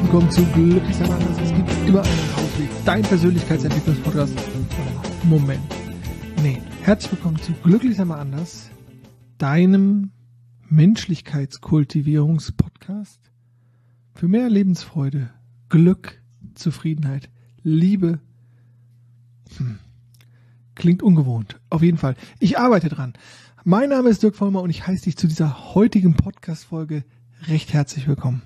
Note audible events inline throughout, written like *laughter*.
herzlich willkommen zu Glücklich sein. Es gibt immer einen Ausweg. Dein Persönlichkeitsentwicklungspodcast. Moment. Nee. Herzlich willkommen zu Glücklich sein anders. Deinem Menschlichkeitskultivierungspodcast. Für mehr Lebensfreude, Glück, Zufriedenheit, Liebe. Hm. Klingt ungewohnt. Auf jeden Fall. Ich arbeite dran. Mein Name ist Dirk Vollmer und ich heiße dich zu dieser heutigen Podcast-Folge recht herzlich willkommen.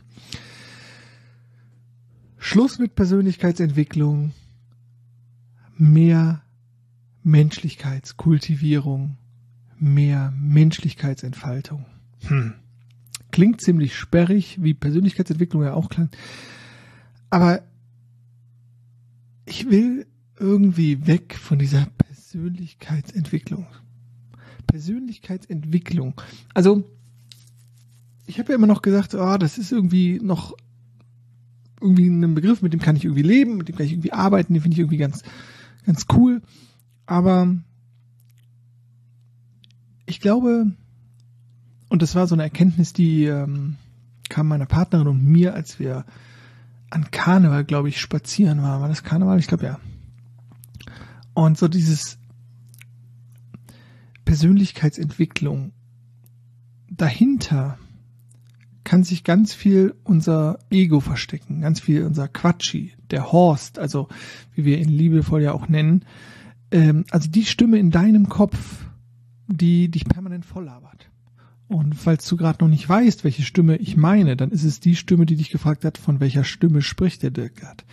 Schluss mit Persönlichkeitsentwicklung, mehr Menschlichkeitskultivierung, mehr Menschlichkeitsentfaltung. Hm. Klingt ziemlich sperrig, wie Persönlichkeitsentwicklung ja auch klingt. Aber ich will irgendwie weg von dieser Persönlichkeitsentwicklung. Persönlichkeitsentwicklung. Also, ich habe ja immer noch gesagt, oh, das ist irgendwie noch irgendwie ein Begriff, mit dem kann ich irgendwie leben, mit dem kann ich irgendwie arbeiten, den finde ich irgendwie ganz, ganz cool. Aber ich glaube, und das war so eine Erkenntnis, die ähm, kam meiner Partnerin und mir, als wir an Karneval, glaube ich, spazieren waren. War das Karneval? Ich glaube ja. Und so dieses Persönlichkeitsentwicklung dahinter kann sich ganz viel unser Ego verstecken, ganz viel unser Quatschi, der Horst, also wie wir ihn liebevoll ja auch nennen. Ähm, also die Stimme in deinem Kopf, die dich permanent volllabert. Und falls du gerade noch nicht weißt, welche Stimme ich meine, dann ist es die Stimme, die dich gefragt hat, von welcher Stimme spricht der Dirk gerade.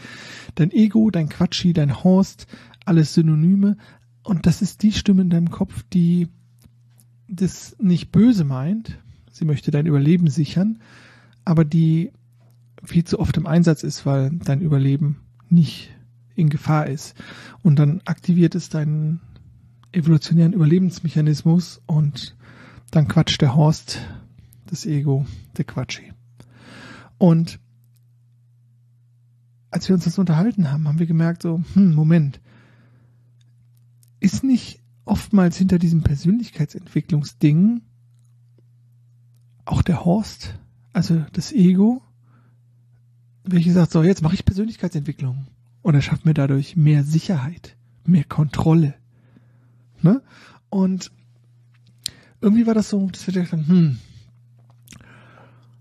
Dein Ego, dein Quatschi, dein Horst, alles Synonyme. Und das ist die Stimme in deinem Kopf, die das nicht böse meint, sie möchte dein Überleben sichern, aber die viel zu oft im Einsatz ist, weil dein Überleben nicht in Gefahr ist. Und dann aktiviert es deinen evolutionären Überlebensmechanismus und dann quatscht der Horst, das Ego, der Quatschi. Und als wir uns das unterhalten haben, haben wir gemerkt, so, hm, Moment, ist nicht oftmals hinter diesem Persönlichkeitsentwicklungsding auch der Horst, also das Ego, welche sagt, so, jetzt mache ich Persönlichkeitsentwicklung. Und er schafft mir dadurch mehr Sicherheit, mehr Kontrolle. Ne? Und irgendwie war das so, dass wir gedacht haben, hm,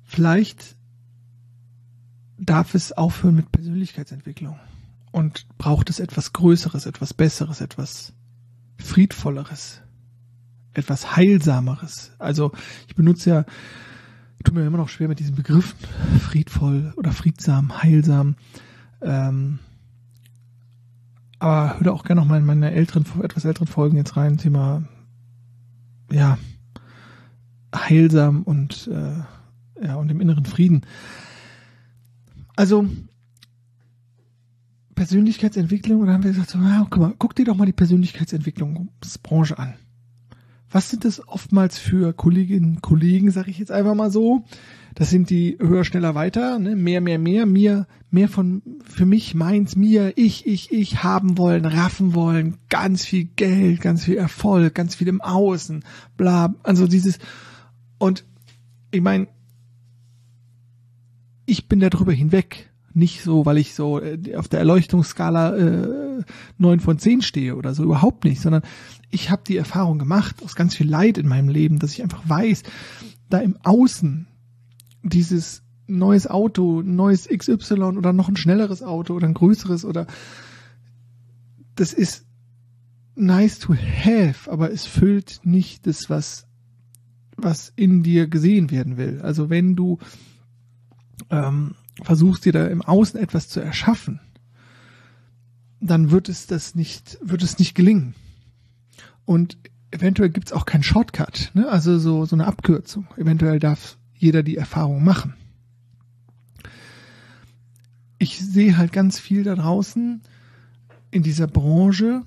vielleicht darf es aufhören mit Persönlichkeitsentwicklung und braucht es etwas Größeres, etwas Besseres, etwas Friedvolleres etwas Heilsameres. Also ich benutze ja, tut mir immer noch schwer mit diesen Begriffen, friedvoll oder friedsam, heilsam. Ähm, aber hör da auch gerne noch mal in meine älteren, etwas älteren Folgen jetzt rein, Thema, ja, heilsam und, äh, ja, und dem inneren Frieden. Also, Persönlichkeitsentwicklung, oder haben wir gesagt, so, ja, guck mal, guck dir doch mal die Persönlichkeitsentwicklungsbranche an was sind das oftmals für Kolleginnen und Kollegen, sage ich jetzt einfach mal so. Das sind die höher, schneller, weiter, ne? mehr, mehr, mehr, mir, mehr von für mich, meins, mir, ich, ich, ich haben wollen, raffen wollen, ganz viel Geld, ganz viel Erfolg, ganz viel im Außen, bla, also dieses und ich meine, ich bin darüber hinweg. Nicht so, weil ich so äh, auf der Erleuchtungsskala äh, 9 von 10 stehe oder so, überhaupt nicht, sondern ich habe die Erfahrung gemacht, aus ganz viel Leid in meinem Leben, dass ich einfach weiß, da im Außen dieses neues Auto, neues XY oder noch ein schnelleres Auto oder ein größeres oder das ist nice to have, aber es füllt nicht das, was, was in dir gesehen werden will. Also wenn du ähm, versuchst dir da im Außen etwas zu erschaffen, dann wird es das nicht, wird es nicht gelingen. Und eventuell gibt's auch keinen Shortcut, ne? also so, so eine Abkürzung. Eventuell darf jeder die Erfahrung machen. Ich sehe halt ganz viel da draußen in dieser Branche,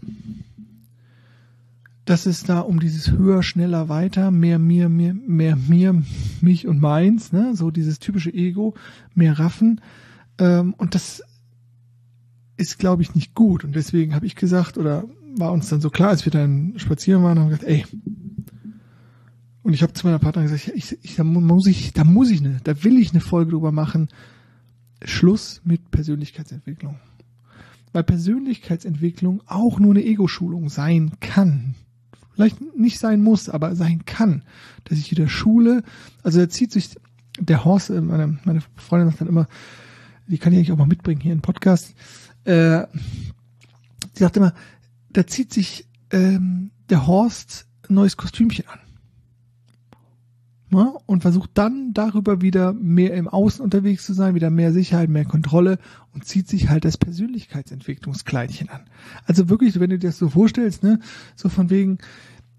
dass es da um dieses höher, schneller, weiter, mehr mir, mehr, mehr mir, mich und meins, ne? so dieses typische Ego, mehr Raffen. Ähm, und das ist, glaube ich, nicht gut. Und deswegen habe ich gesagt, oder war uns dann so klar, als wir dann spazieren waren, haben wir gesagt, ey, und ich habe zu meiner Partnerin gesagt, ich, ich, da muss ich, da muss ich eine, da will ich eine Folge drüber machen. Schluss mit Persönlichkeitsentwicklung. Weil Persönlichkeitsentwicklung auch nur eine Ego-Schulung sein kann. Vielleicht nicht sein muss, aber sein kann. Dass ich wieder Schule, also da zieht sich der Horst, äh, meine, meine Freundin sagt dann immer, die kann ich eigentlich auch mal mitbringen hier im Podcast. Äh, die sagt immer, da zieht sich ähm, der Horst ein neues Kostümchen an. Ja, und versucht dann darüber wieder mehr im Außen unterwegs zu sein, wieder mehr Sicherheit, mehr Kontrolle und zieht sich halt das Persönlichkeitsentwicklungskleidchen an. Also wirklich, wenn du dir das so vorstellst, ne, so von wegen,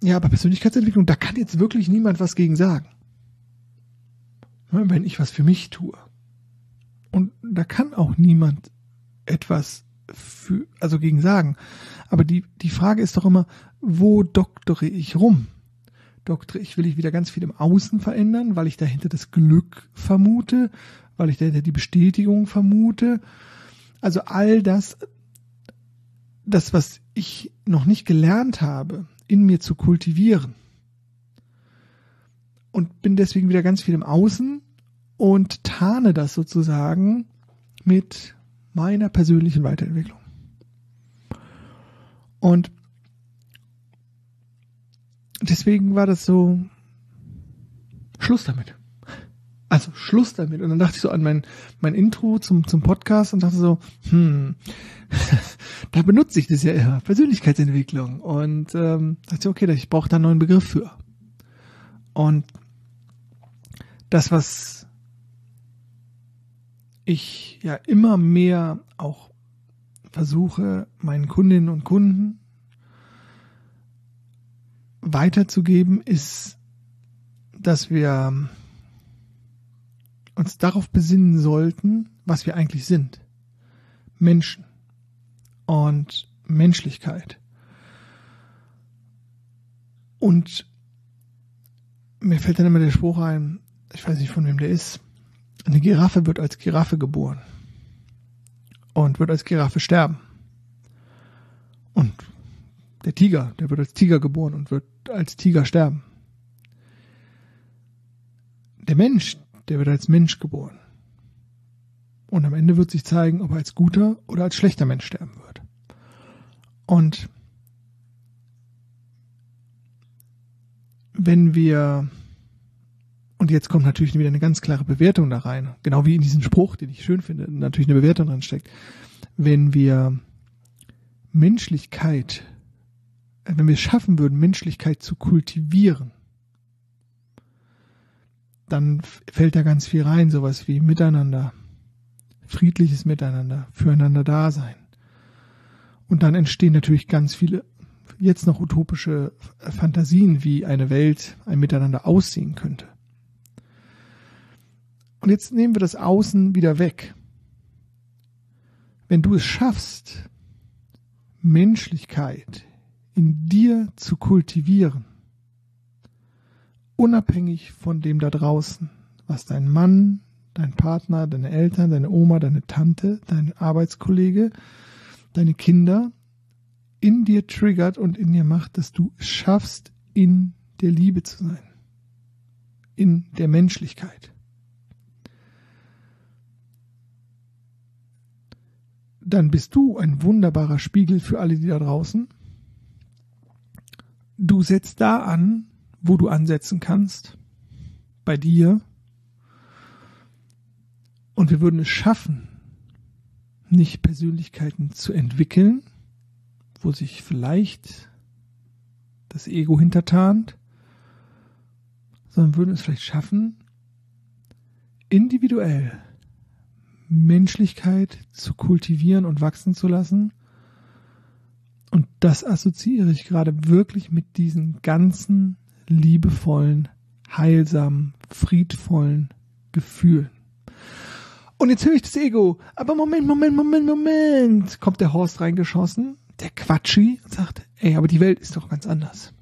ja, aber Persönlichkeitsentwicklung, da kann jetzt wirklich niemand was gegen sagen. Wenn ich was für mich tue. Und da kann auch niemand etwas für, also gegen sagen. Aber die, die Frage ist doch immer, wo doktere ich rum? Doktere ich, will ich wieder ganz viel im Außen verändern, weil ich dahinter das Glück vermute, weil ich dahinter die Bestätigung vermute. Also all das, das, was ich noch nicht gelernt habe, in mir zu kultivieren. Und bin deswegen wieder ganz viel im Außen und tarne das sozusagen mit meiner persönlichen Weiterentwicklung. Und deswegen war das so Schluss damit. Also Schluss damit. Und dann dachte ich so an mein, mein Intro zum, zum Podcast und dachte so, hm, *laughs* da benutze ich das ja immer, Persönlichkeitsentwicklung. Und ähm, dachte ich, okay, ich brauche da einen neuen Begriff für. Und das, was ich ja immer mehr auch versuche, meinen Kundinnen und Kunden weiterzugeben, ist, dass wir uns darauf besinnen sollten, was wir eigentlich sind. Menschen und Menschlichkeit. Und mir fällt dann immer der Spruch ein, ich weiß nicht von wem der ist, eine Giraffe wird als Giraffe geboren und wird als Giraffe sterben. Und der Tiger, der wird als Tiger geboren und wird als Tiger sterben. Der Mensch, der wird als Mensch geboren. Und am Ende wird sich zeigen, ob er als guter oder als schlechter Mensch sterben wird. Und wenn wir und jetzt kommt natürlich wieder eine ganz klare Bewertung da rein. Genau wie in diesem Spruch, den ich schön finde, natürlich eine Bewertung drin steckt. Wenn wir Menschlichkeit, äh, wenn wir es schaffen würden, Menschlichkeit zu kultivieren, dann fällt da ganz viel rein, sowas wie Miteinander, friedliches Miteinander, füreinander Dasein. Und dann entstehen natürlich ganz viele jetzt noch utopische Fantasien, wie eine Welt, ein Miteinander aussehen könnte. Und jetzt nehmen wir das Außen wieder weg. Wenn du es schaffst, Menschlichkeit in dir zu kultivieren, unabhängig von dem da draußen, was dein Mann, dein Partner, deine Eltern, deine Oma, deine Tante, dein Arbeitskollege, deine Kinder in dir triggert und in dir macht, dass du es schaffst, in der Liebe zu sein, in der Menschlichkeit. Dann bist du ein wunderbarer Spiegel für alle, die da draußen. Du setzt da an, wo du ansetzen kannst, bei dir. Und wir würden es schaffen, nicht Persönlichkeiten zu entwickeln, wo sich vielleicht das Ego hintertarnt, sondern würden es vielleicht schaffen, individuell Menschlichkeit zu kultivieren und wachsen zu lassen. Und das assoziiere ich gerade wirklich mit diesen ganzen liebevollen, heilsamen, friedvollen Gefühlen. Und jetzt höre ich das Ego. Aber Moment, Moment, Moment, Moment. Kommt der Horst reingeschossen, der Quatschi, und sagt, ey, aber die Welt ist doch ganz anders.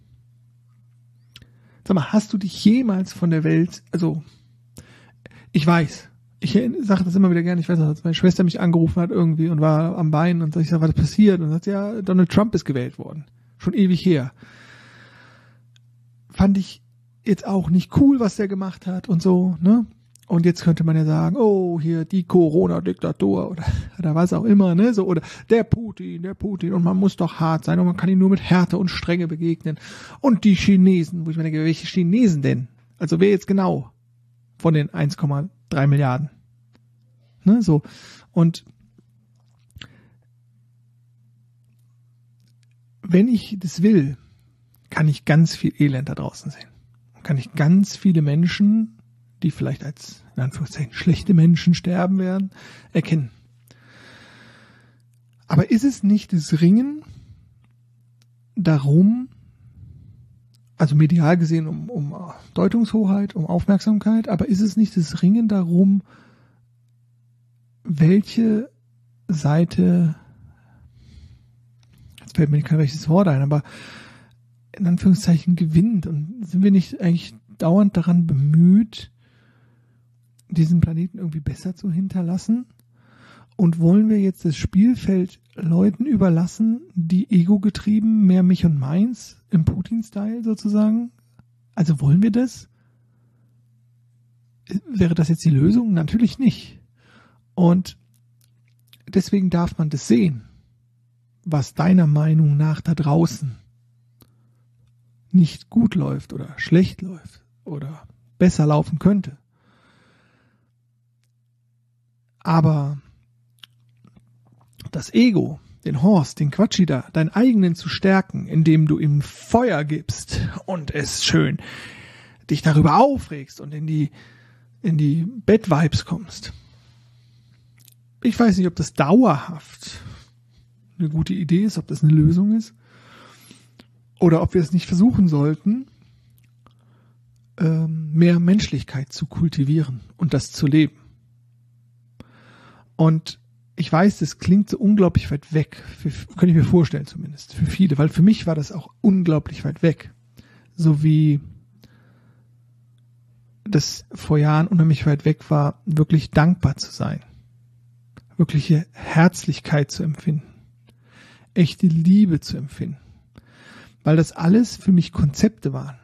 Sag mal, hast du dich jemals von der Welt, also, ich weiß, ich sage das immer wieder gerne, ich weiß noch, als meine Schwester mich angerufen hat irgendwie und war am Bein und ich sage, was ist passiert? Und sagt, ja, Donald Trump ist gewählt worden. Schon ewig her. Fand ich jetzt auch nicht cool, was der gemacht hat und so, ne? Und jetzt könnte man ja sagen, oh, hier die Corona-Diktatur oder, *laughs* oder was auch immer, ne, so, oder der Putin, der Putin, und man muss doch hart sein und man kann ihm nur mit Härte und Strenge begegnen. Und die Chinesen, wo ich mir denke, welche Chinesen denn? Also wer jetzt genau von den 1,3 Milliarden? Ne, so. Und wenn ich das will, kann ich ganz viel Elend da draußen sehen. Kann ich ganz viele Menschen, die vielleicht als, in Anführungszeichen, schlechte Menschen sterben werden, erkennen. Aber ist es nicht das Ringen darum, also medial gesehen um, um Deutungshoheit, um Aufmerksamkeit, aber ist es nicht das Ringen darum, welche Seite, jetzt fällt mir kein rechtes Wort ein, aber in Anführungszeichen gewinnt und sind wir nicht eigentlich dauernd daran bemüht, diesen Planeten irgendwie besser zu hinterlassen? Und wollen wir jetzt das Spielfeld Leuten überlassen, die ego-getrieben, mehr mich und meins, im Putin-Style sozusagen? Also wollen wir das? Wäre das jetzt die Lösung? Natürlich nicht. Und deswegen darf man das sehen, was deiner Meinung nach da draußen nicht gut läuft oder schlecht läuft oder besser laufen könnte. Aber das Ego, den Horst, den Quatschi da, deinen eigenen zu stärken, indem du ihm Feuer gibst und es schön dich darüber aufregst und in die, in die Bett-Vibes kommst. Ich weiß nicht, ob das dauerhaft eine gute Idee ist, ob das eine Lösung ist. Oder ob wir es nicht versuchen sollten, ähm, mehr Menschlichkeit zu kultivieren und das zu leben. Und ich weiß, das klingt so unglaublich weit weg, für, könnte ich mir vorstellen zumindest, für viele, weil für mich war das auch unglaublich weit weg. So wie das vor Jahren unheimlich weit weg war, wirklich dankbar zu sein, wirkliche Herzlichkeit zu empfinden, echte Liebe zu empfinden, weil das alles für mich Konzepte waren.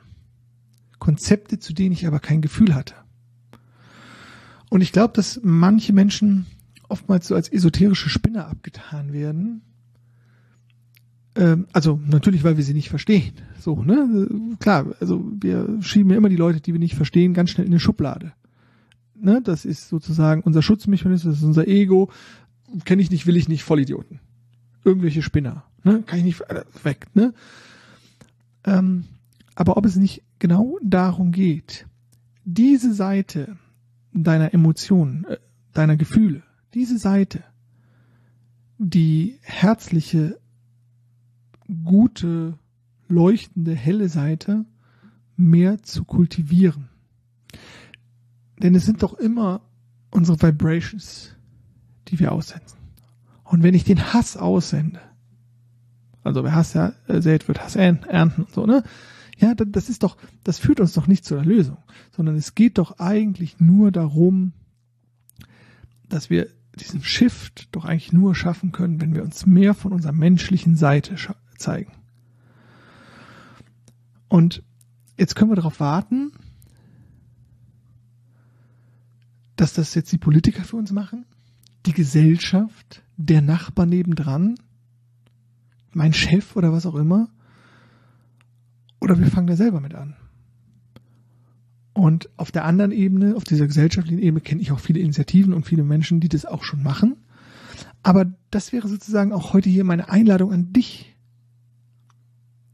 Konzepte, zu denen ich aber kein Gefühl hatte. Und ich glaube, dass manche Menschen oftmals so als esoterische Spinner abgetan werden. Ähm, also natürlich, weil wir sie nicht verstehen. So, ne? Klar, also wir schieben ja immer die Leute, die wir nicht verstehen, ganz schnell in eine Schublade. Ne? Das ist sozusagen unser Schutzmechanismus, das ist unser Ego. Kenne ich nicht, will ich nicht, Vollidioten. Irgendwelche Spinner. Ne? Kann ich nicht weg. Ne? Ähm, aber ob es nicht genau darum geht, diese Seite deiner Emotionen, äh, deiner Gefühle, diese Seite, die herzliche, gute, leuchtende, helle Seite mehr zu kultivieren. Denn es sind doch immer unsere Vibrations, die wir aussenden. Und wenn ich den Hass aussende, also wer Hass ja äh, sät, wird Hass ernten und so, ne? Ja, das ist doch, das führt uns doch nicht zu der Lösung, sondern es geht doch eigentlich nur darum, dass wir diesen Shift doch eigentlich nur schaffen können, wenn wir uns mehr von unserer menschlichen Seite zeigen. Und jetzt können wir darauf warten, dass das jetzt die Politiker für uns machen, die Gesellschaft, der Nachbar nebendran, mein Chef oder was auch immer. Oder wir fangen da selber mit an. Und auf der anderen Ebene, auf dieser gesellschaftlichen Ebene, kenne ich auch viele Initiativen und viele Menschen, die das auch schon machen. Aber das wäre sozusagen auch heute hier meine Einladung an dich.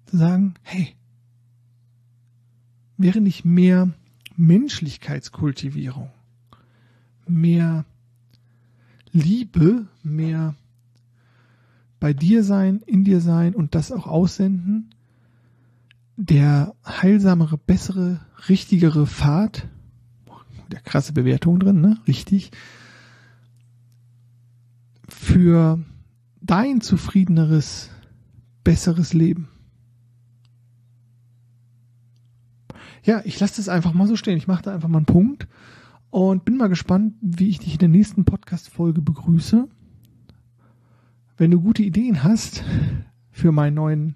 Zu sagen, hey, wäre nicht mehr Menschlichkeitskultivierung, mehr Liebe, mehr bei dir sein, in dir sein und das auch aussenden, der heilsamere, bessere, richtigere Pfad, der krasse Bewertung drin, ne? Richtig. Für dein zufriedeneres, besseres Leben. Ja, ich lasse das einfach mal so stehen. Ich mache da einfach mal einen Punkt und bin mal gespannt, wie ich dich in der nächsten Podcast-Folge begrüße. Wenn du gute Ideen hast für meinen neuen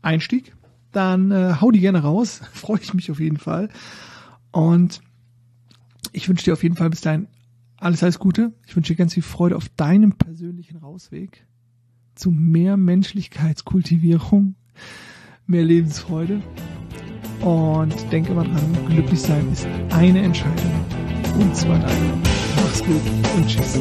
Einstieg, dann äh, hau die gerne raus. *laughs* Freue ich mich auf jeden Fall. Und Ich wünsche dir auf jeden Fall bis dahin alles, alles Gute. Ich wünsche dir ganz viel Freude auf deinem persönlichen Rausweg zu mehr Menschlichkeitskultivierung, mehr Lebensfreude. Und denke immer dran, glücklich sein ist eine Entscheidung. Und zwar deine. Mach's gut und tschüss.